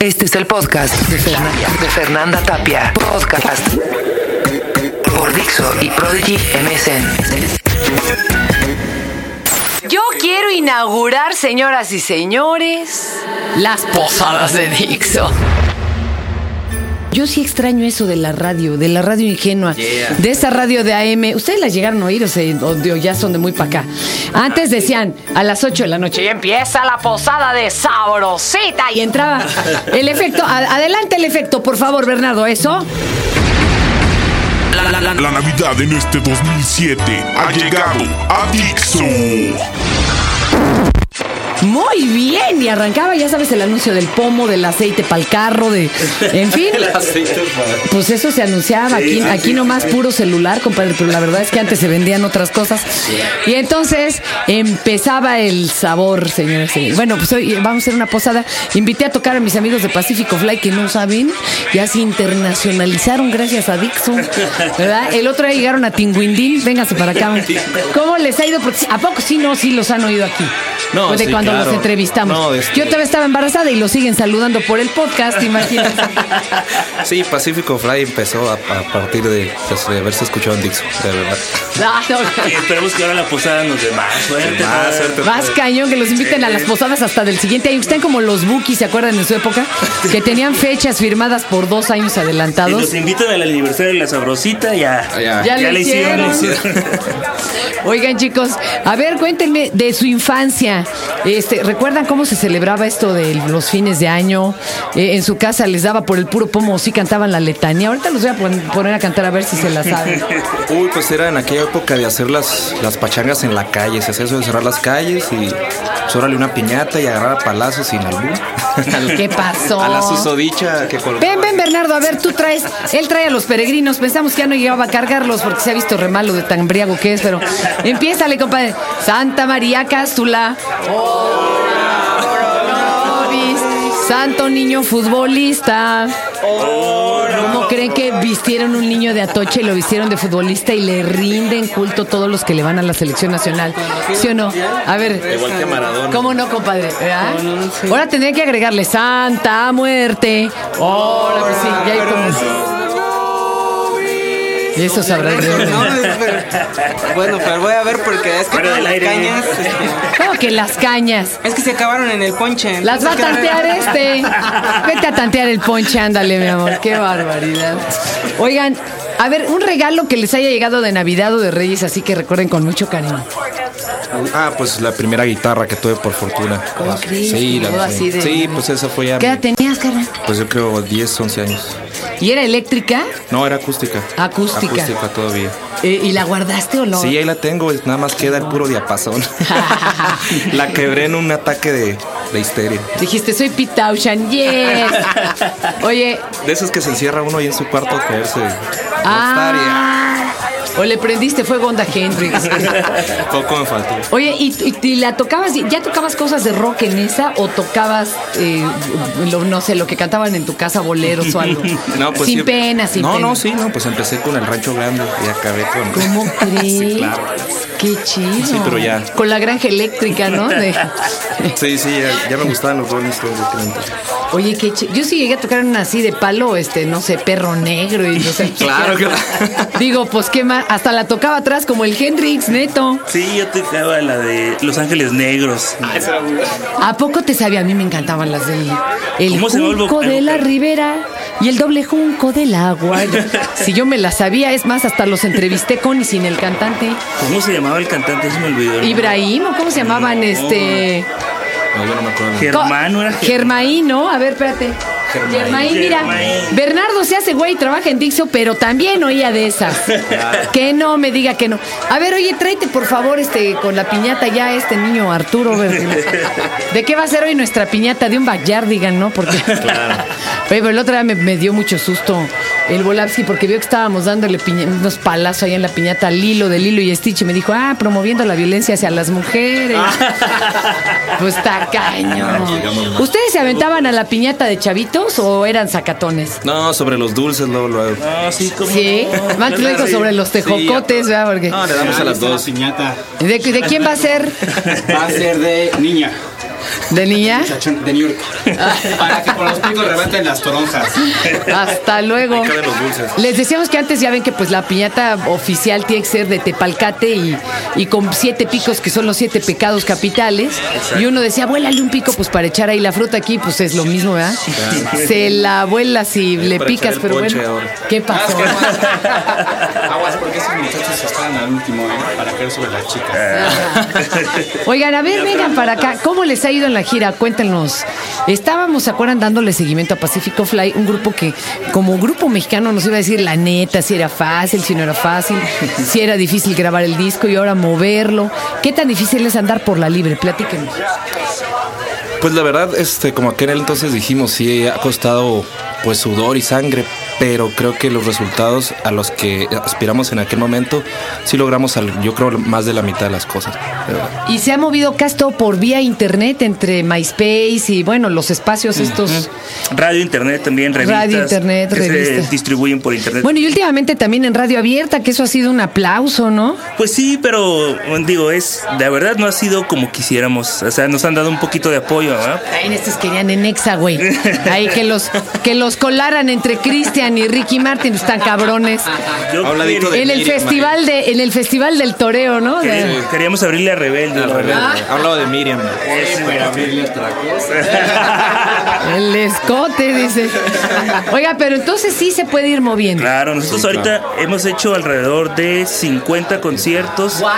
Este es el podcast de Fernanda, Tapia. Podcast por Dixo y Prodigy MSN. Yo quiero inaugurar, señoras y señores, las posadas de Dixo. Yo sí extraño eso de la radio, de la radio ingenua, de esa radio de AM. ¿Ustedes las llegaron a oír o, se, o o ya son de muy para acá? Antes decían a las 8 de la noche y empieza la posada de sabrosita y entraba el efecto. a- adelante el efecto, por favor, Bernardo, ¿eso? La Navidad en este 2007 ha llegado a Dixo. Muy bien, y arrancaba, ya sabes, el anuncio del pomo, del aceite para el carro, de. En fin. Pues eso se anunciaba aquí, aquí nomás puro celular, compadre, pero la verdad es que antes se vendían otras cosas. Y entonces empezaba el sabor, señores. Bueno, pues hoy vamos a hacer una posada. Invité a tocar a mis amigos de Pacifico Fly que no saben, ya se internacionalizaron gracias a Dixon, ¿verdad? El otro día llegaron a Tinguindín, vénganse para acá. ¿Cómo les ha ido? Porque, ¿A poco sí no, sí los han oído aquí? No, Pues de sí, cuando claro. los entrevistamos. No, este- Yo todavía estaba embarazada y lo siguen saludando por el podcast, imagínate. Sí, Pacifico Fly empezó a, a partir de, pues, de haberse escuchado en Dixon, de verdad. Ah, no. Y esperemos que ahora la posada nos dé más suerte. Más ¿no? suerte. Más cañón que los inviten a las posadas hasta del siguiente año. Están como los bookies, ¿se acuerdan en su época? Que tenían fechas firmadas por dos años Si adelantados. nos invitan al aniversario de la sabrosita, ya. Ya. Ya, Ya le hicieron, hicieron. Oigan, chicos, a ver, cuéntenme de su infancia. Este, ¿Recuerdan cómo se celebraba esto de los fines de año? Eh, en su casa les daba por el puro pomo, sí cantaban la letanía. Ahorita los voy a pon- poner a cantar a ver si se la saben. Uy, pues era en aquella época de hacer las, las pachangas en la calle. Se hacía eso de cerrar las calles y pues, órale una piñata y agarrar a palazos sin albur. ¿Qué pasó? A la susodicha que. Ven, ven, Bernardo, a ver, tú traes. Él trae a los peregrinos. Pensamos que ya no llegaba a cargarlos porque se ha visto re malo de tan embriago que es, pero. Empiézale, compadre. Santa María Cástula. Santo niño futbolista. ¿Cómo creen que vistieron un niño de Atoche y lo vistieron de futbolista y le rinden culto todos los que le van a la selección nacional? ¿Sí o no? A ver. Igual que Maradona. ¿Cómo no, compadre? ¿Verdad? Ahora tendría que agregarle Santa Muerte. Hola, pues sí, ya hay como. Y eso sabrá de dónde. No, pero- bueno, pero voy a ver porque es que las aire. cañas ¿Cómo que las cañas? es que se acabaron en el ponche. Las va a entonces, ¿qué tantear este. Vete a tantear el ponche, ándale, mi amor. Qué barbaridad. Oigan, a ver, un regalo que les haya llegado de Navidad o de Reyes, así que recuerden con mucho cariño. Ah, pues la primera guitarra que tuve por fortuna. ¿Cómo crees? Sí, la- así de- sí, pues esa fue ya. ¿Qué edad tenías, carnal? Pues yo creo 10, 11 años. ¿Y era eléctrica? No, era acústica. Acústica. Acústica todavía. Eh, ¿Y la guardaste o no? Sí, ahí la tengo, nada más queda el puro diapasón. la quebré en un ataque de, de histeria. Dijiste, soy Pete Townshend, yes. Oye, De esos que se encierra uno ahí en su cuarto a caerse. Ah, o le prendiste fuego a Onda Hendrix. Poco me faltó. Oye, ¿y, y- y la tocabas, ya tocabas cosas de rock en esa o tocabas, eh, lo- no sé, lo que cantaban en tu casa, boleros o algo? No, pues sin sí. pena, sin no, pena. No, sí, no, pues empecé con el rancho grande y acabé con. ¿Cómo crees? Sí, claro. Qué chido. Sí, pero ya. Con la granja eléctrica, ¿no? De- Sí, sí, ya, ya me gustaban los Rolling Stones. Oye, qué chido. Yo sí llegué a tocar una así de palo, este, no sé, perro negro y no sé. Claro, claro. Digo, pues qué más. Hasta la tocaba atrás como el Hendrix, neto. Sí, yo tocaba la de Los Ángeles Negros. ¿A poco te sabía? A mí me encantaban las del el ¿Cómo se llama el junco de la ribera y el doble junco del agua. Si yo me las sabía, es más, hasta los entrevisté con y sin el cantante. ¿Cómo se llamaba el cantante? Se me olvidó. Ibrahim, ¿o cómo se llamaban? Este. No, yo no me acuerdo. Germán, ¿no era? Germain, ¿no? A ver, espérate. Germain, mira. Bernardo se hace güey, trabaja en Dixo, pero también oía de esas. Que no me diga que no. A ver, oye, tráete por favor este con la piñata ya este niño Arturo. ¿De qué va a ser hoy nuestra piñata? De un backyardigan, ¿no? Porque. Claro. Oye, pero el otro día me, me dio mucho susto el Volapsky porque vio que estábamos dándole piña- unos palazos ahí en la piñata al Lilo de Lilo y Stitch y me dijo, ah, promoviendo la violencia hacia las mujeres. pues está caño. ¿Ustedes se aventaban a la piñata de chavitos o eran sacatones? No, sobre los dulces, luego, luego. No, sí, como. Sí, más lo dijo sobre los tejocotes, ¿verdad? Porque, No, le damos a las dos. piñata ¿de, de quién va a ser? va a ser de niña. ¿De niña? De New York. Para que por los picos levanten las toronjas. Hasta luego. Les decíamos que antes ya ven que pues la piñata oficial tiene que ser de tepalcate y, y con siete picos que son los siete pecados capitales. Y uno decía, vuélale un pico pues para echar ahí la fruta aquí, pues es lo mismo, ¿verdad? Se la vuela si le para picas, pero bueno. ahora. ¿Qué pasó? Aguas porque esos muchachos están al último, ¿eh? Para caer sobre las chicas. Oigan, a ver, vengan para acá. ¿Cómo les ha ido en la gira? Cuéntenos. Estábamos, ¿se acuerdan? Dándole seguimiento a Pacífico Fly, un grupo que, como grupo mexicano, nos iba a decir la neta, si era fácil, si no era fácil, si era difícil grabar el disco y ahora moverlo. ¿Qué tan difícil es andar por la libre? Platíquenos. Pues la verdad, este, como aquel entonces dijimos, sí ha costado pues sudor y sangre, pero creo que los resultados a los que aspiramos en aquel momento, sí logramos, al- yo creo, más de la mitad de las cosas. Y se ha movido casi todo por vía internet entre MySpace y, bueno, los espacios estos. Radio, internet también, revistas. Radio, internet, que revistas. se distribuyen por internet. Bueno, y últimamente también en Radio Abierta, que eso ha sido un aplauso, ¿no? Pues sí, pero digo, es de verdad no ha sido como quisiéramos. O sea, nos han dado un poquito de apoyo, ¿verdad? Ay, en estos querían en Exa, güey. Ahí que los, que los colaran entre Cristian y Ricky Martin, están cabrones. Yo de En el Miriam, festival de, en el festival del toreo, ¿no? De- queríamos, queríamos abrirle a Rebelde. la verdad. Ah. Hablaba de Miriam. Abrirle otra cosa. el escote, dice. Oiga, pero entonces sí se puede ir moviendo. Claro, nosotros ahorita hemos hecho alrededor de 50 conciertos. ¡Wow!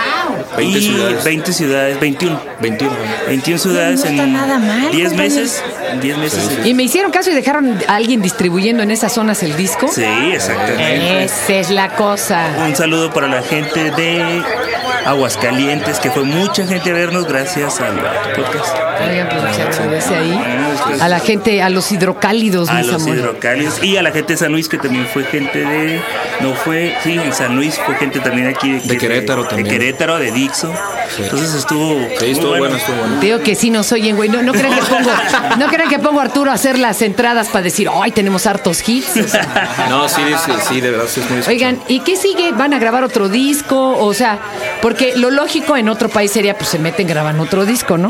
20 y ciudades. 20 ciudades, 21. 21. 21 ciudades No en nada mal, 10 compañero. meses. En 10 meses. ¿Y me hicieron caso y dejaron a alguien distribuyendo en esas zonas el disco? Sí, exactamente. Esa es la cosa. Un saludo para la gente de Aguascalientes, que fue mucha gente a vernos gracias al podcast. Oigan, pues se agradece ahí. pues, A la gente, a los hidrocálidos, A mis los hidrocálidos y a la gente de San Luis, que también fue gente de. No fue. Sí, en San Luis fue gente también aquí. De, De Querétaro de, también. De Querétaro, de Dixo. Entonces estuvo. Sí, estuvo bueno, estuvo bueno. Digo que sí nos oyen, güey. No, no crean que pongo, no crean que pongo a Arturo a hacer las entradas para decir, ay, tenemos hartos hits. O sea, No, sí, sí, sí, de verdad, sí es muy Oigan, ¿y qué sigue? ¿Van a grabar otro disco? O sea, porque lo lógico en otro país sería, pues se meten, graban otro disco, ¿no?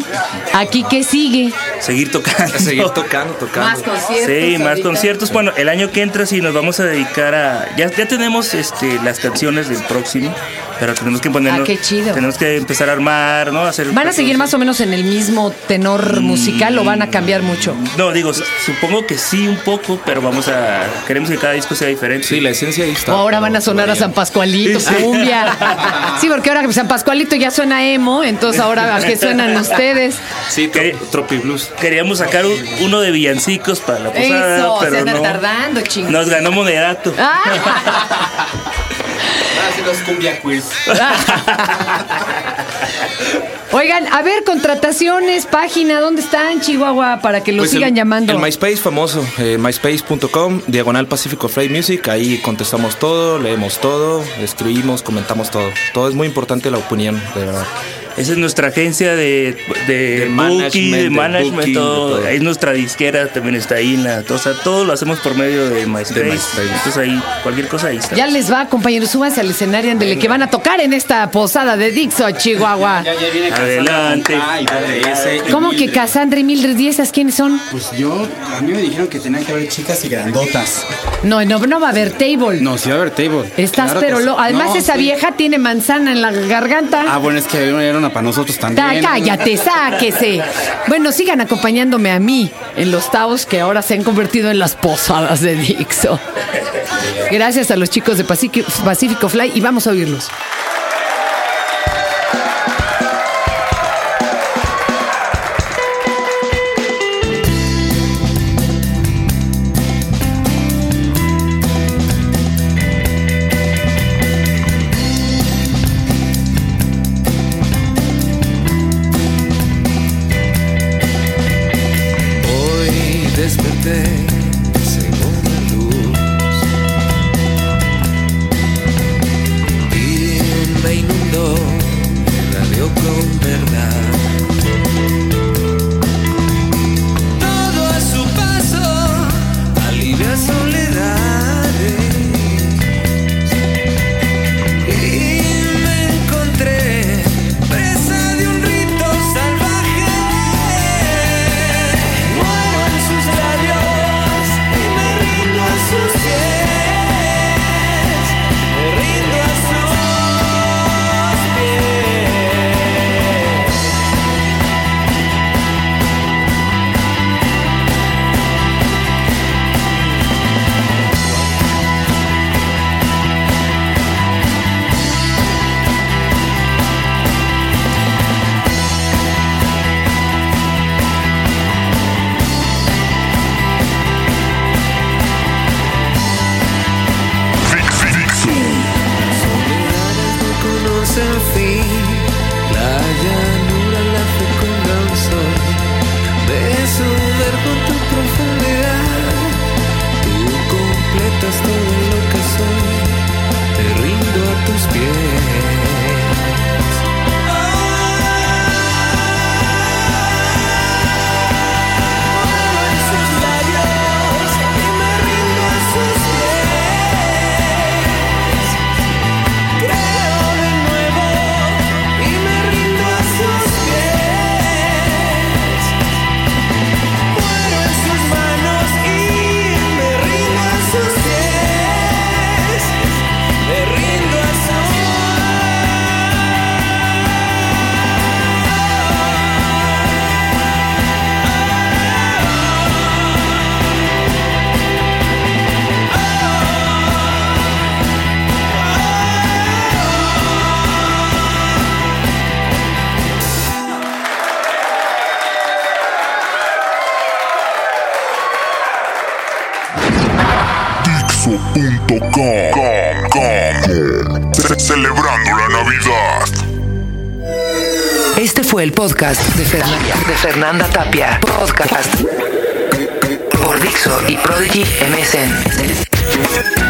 Aquí, ¿qué sigue? Seguir tocando. Seguir tocando, tocando. Más conciertos. Sí, más ahorita. conciertos. Bueno, el año que entra sí nos vamos a dedicar a. Ya, ya tenemos este, las canciones del próximo, pero tenemos que ponernos. Ah, qué chido. Tenemos que empezar a armar, ¿no? Hacer ¿Van a seguir más o menos en el mismo tenor musical o van a cambiar mucho? No, digo, supongo que sí un poco, pero vamos a. Queremos que cada disco sea diferente. Sí, la esencia ahí O está. ahora van a sonar a San Pascualito, cumbia. Sí, porque ahora San Pascualito ya suena emo, entonces ahora a qué suenan ustedes. Sí, Tropi Blues. Queríamos sacar un- uno de villancicos para la posada, Eso, se pero anda no. tardando, chingos. Nos ganó moderato. Ah. Ahora sí los cumbia quiz. Oigan, a ver, contrataciones, página, ¿dónde están, Chihuahua? Para que lo Pues sigan el, llamando. El MySpace famoso, eh, myspace.com, diagonal Pacífico Fly Music. Ahí contestamos todo, leemos todo, escribimos, comentamos todo. Todo es muy importante la opinión, de verdad. Esa es nuestra agencia de, de, De booking, management, de de management, booking, todo. de todo. Es nuestra disquera, también está ahí en la. O sea, todo lo hacemos por medio de MySpace. De MySpace. Entonces ahí, cualquier cosa ahí está. Ya les va, compañeros, súbanse al escenario ándele, que van a tocar en esta posada de Dixo, Chihuahua. Ya, ya viene Adelante. ¿Cómo que. Cassandra y Mildred y esas quiénes son? Pues yo, a mí me dijeron que tenían que haber chicas y grandotas. No, no, no va a haber table. No, sí va a haber table. Estás Claro pero sí. lo, además No, esa sí. vieja tiene manzana en la garganta. Ah, bueno, es que era una para nosotros también. Ta- cállate, sáquese. Bueno, sigan acompañándome a mí en los taos que ahora se han convertido en las posadas de Dixo. Gracias a los chicos de Pacific- Pacífico Fly y vamos a oírlos. Desperté see. Ce- celebrando la. Este fue el podcast de Fernanda, de Fernanda Tapia. Podcast por Dixo y Prodigy MSN.